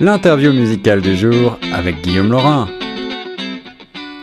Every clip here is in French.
l'interview musicale du jour avec Guillaume Laurin.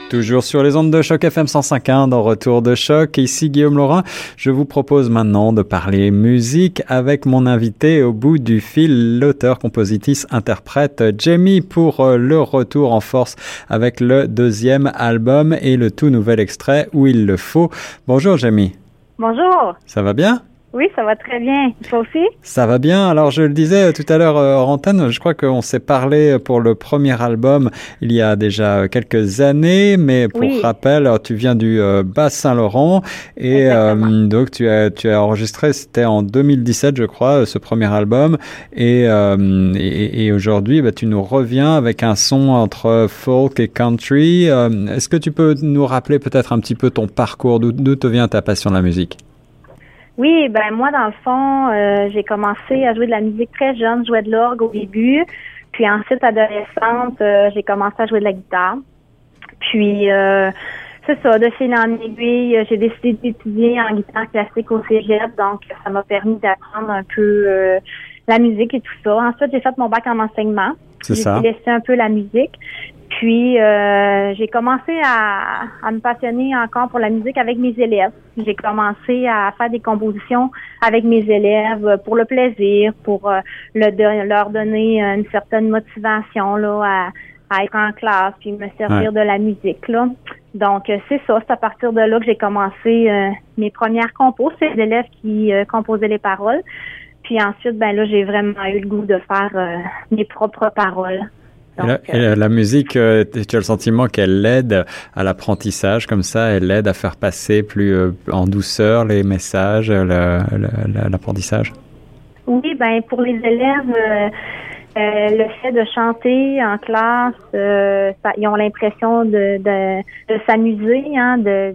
Toujours sur les ondes de choc FM 105.1 dans Retour de choc. Ici Guillaume Laurin. Je vous propose maintenant de parler musique avec mon invité au bout du fil, l'auteur, compositrice, interprète Jamie pour euh, le retour en force avec le deuxième album et le tout nouvel extrait où il le faut. Bonjour Jamie. Bonjour. Ça va bien? Oui, ça va très bien. Toi aussi? Ça va bien. Alors, je le disais tout à l'heure euh, antenne, je crois qu'on s'est parlé pour le premier album il y a déjà quelques années, mais pour rappel, tu viens du euh, Bas-Saint-Laurent et euh, donc tu as, tu as enregistré, c'était en 2017, je crois, ce premier album. Et, euh, et, et aujourd'hui, bah, tu nous reviens avec un son entre folk et country. Est-ce que tu peux nous rappeler peut-être un petit peu ton parcours, d'où te vient ta passion de la musique? Oui, ben moi, dans le fond, euh, j'ai commencé à jouer de la musique très jeune. Je jouais de l'orgue au début. Puis ensuite, adolescente, euh, j'ai commencé à jouer de la guitare. Puis, euh, c'est ça, de fil en aiguille, j'ai décidé d'étudier en guitare classique au cégep. Donc, ça m'a permis d'apprendre un peu la musique et tout ça. Ensuite, j'ai fait mon bac en enseignement. C'est ça. J'ai laissé un peu la musique. Puis euh, j'ai commencé à, à, me passionner encore pour la musique avec mes élèves. J'ai commencé à faire des compositions avec mes élèves pour le plaisir, pour euh, le, leur donner une certaine motivation là, à, à être en classe, puis me servir de la musique. Là. Donc euh, c'est ça, c'est à partir de là que j'ai commencé mes premières compos. C'est les élèves qui composaient les paroles. Puis ensuite, ben là, j'ai vraiment eu le goût de faire mes propres paroles la, musique, euh, tu as le sentiment qu'elle aide à l'apprentissage, comme ça, elle aide à faire passer plus euh, en douceur les messages, l'apprentissage? oui, ben pour les élèves, euh, le fait de chanter en classe, ils ont l'impression de, de, s'amuser, hein, de,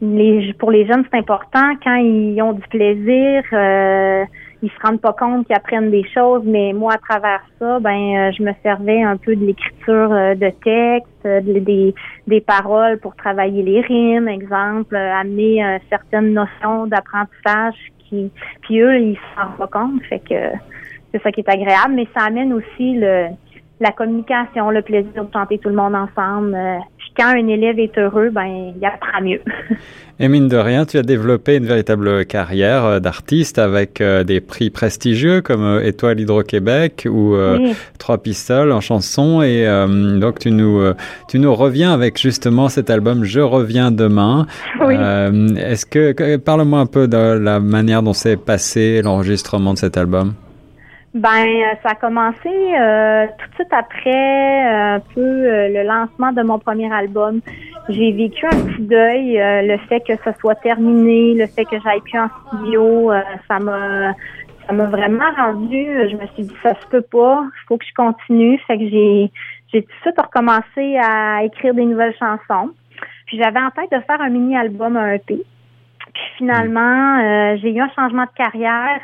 les, pour les jeunes, c'est important quand ils ont du plaisir ils se rendent pas compte qu'ils apprennent des choses, mais moi, à travers ça, ben, euh, je me servais un peu de l'écriture euh, de texte, euh, des, des paroles pour travailler les rimes, exemple, amener certaines notions d'apprentissage qui, puis eux, ils se rendent pas compte, fait que c'est ça qui est agréable, mais ça amène aussi le, la communication, le plaisir de chanter tout le monde ensemble. Quand un élève est heureux, ben, il apprend mieux. Et mine de rien, tu as développé une véritable carrière euh, d'artiste avec euh, des prix prestigieux comme euh, Étoile Hydro-Québec ou Trois Pistoles en chanson. Et donc, tu nous, tu nous reviens avec justement cet album Je reviens demain. Oui. Est-ce que, parle-moi un peu de la manière dont s'est passé l'enregistrement de cet album. Ben, ça a commencé tout de suite après un peu le lancement de mon premier album. J'ai vécu un petit deuil, euh, le fait que ça soit terminé, le fait que j'aille plus en studio, euh, ça m'a ça m'a vraiment rendu, je me suis dit ça se peut pas, il faut que je continue, fait que j'ai j'ai tout de suite recommencé à écrire des nouvelles chansons. Puis j'avais en tête de faire un mini album, un EP. Puis finalement, euh, j'ai eu un changement de carrière.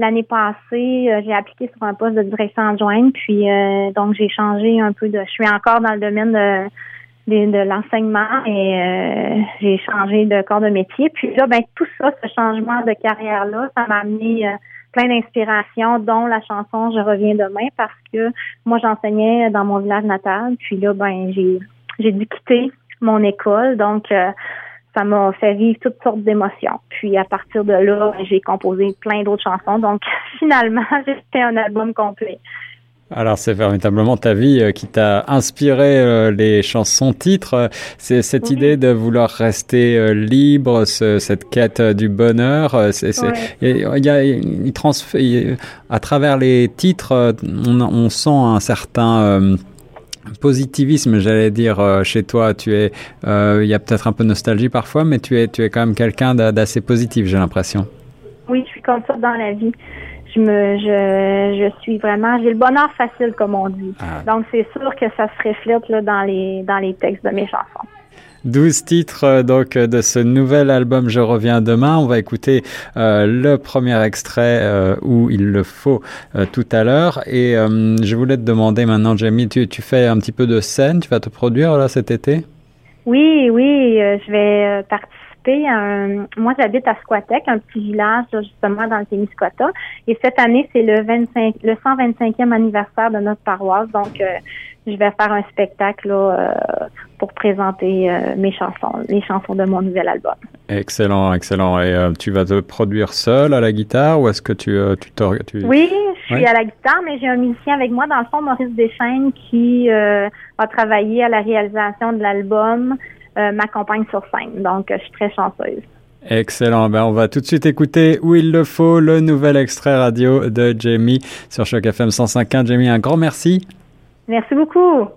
L'année passée, j'ai appliqué sur un poste de direction adjointe, puis donc j'ai changé un peu de. Je suis encore dans le domaine de de, l'enseignement et euh, j'ai changé de corps de métier. Puis là, ben tout ça, ce changement de carrière-là, ça m'a amené euh, plein d'inspirations, dont la chanson Je reviens demain parce que moi j'enseignais dans mon village natal. Puis là, ben j'ai j'ai dû quitter mon école, donc euh, ça m'a fait vivre toutes sortes d'émotions. Puis à partir de là, j'ai composé plein d'autres chansons. Donc finalement, fait un album complet. Alors c'est véritablement ta vie euh, qui t'a inspiré euh, les chansons titres. C'est cette idée de vouloir rester euh, libre, cette quête du bonheur. C'est, à travers les titres, on, on sent un certain positivisme, j'allais dire, chez toi. Tu es, il y a peut-être un peu de nostalgie parfois, mais tu es, tu es quand même quelqu'un d'assez positif, j'ai l'impression. Oui, je suis comme ça dans la vie je me je, je suis vraiment j'ai le bonheur facile comme on dit. Ah. Donc c'est sûr que ça se reflète là, dans les dans les textes de mes chansons. 12 titres euh, donc de ce nouvel album Je reviens demain. On va écouter euh, le premier extrait euh, où il le faut tout à l'heure. Et je voulais te demander maintenant, Jamie, tu, tu fais un petit peu de scène, tu vas te produire là cet été? Oui, oui, je vais participer participé à un, moi j'habite à Squatec, un petit village justement dans le Témiscouata. Et cette année, c'est le 25, le 125e anniversaire de notre paroisse. Donc, euh, je vais faire un spectacle euh, pour présenter euh, mes chansons, les chansons de mon nouvel album. Excellent, excellent. Et tu vas te produire seul à la guitare ou est-ce que tu tu, tu... Oui, je suis à la guitare, mais j'ai un musicien avec moi, dans le fond, Maurice Deschaines, qui a travaillé à la réalisation de l'album. Euh, m'accompagne sur scène. Donc, euh, je suis très chanceuse. Excellent. Ben, on va tout de suite écouter où il le faut, le nouvel extrait radio de Jamie sur Choc FM 105.1. Jamie, un grand merci. Merci beaucoup.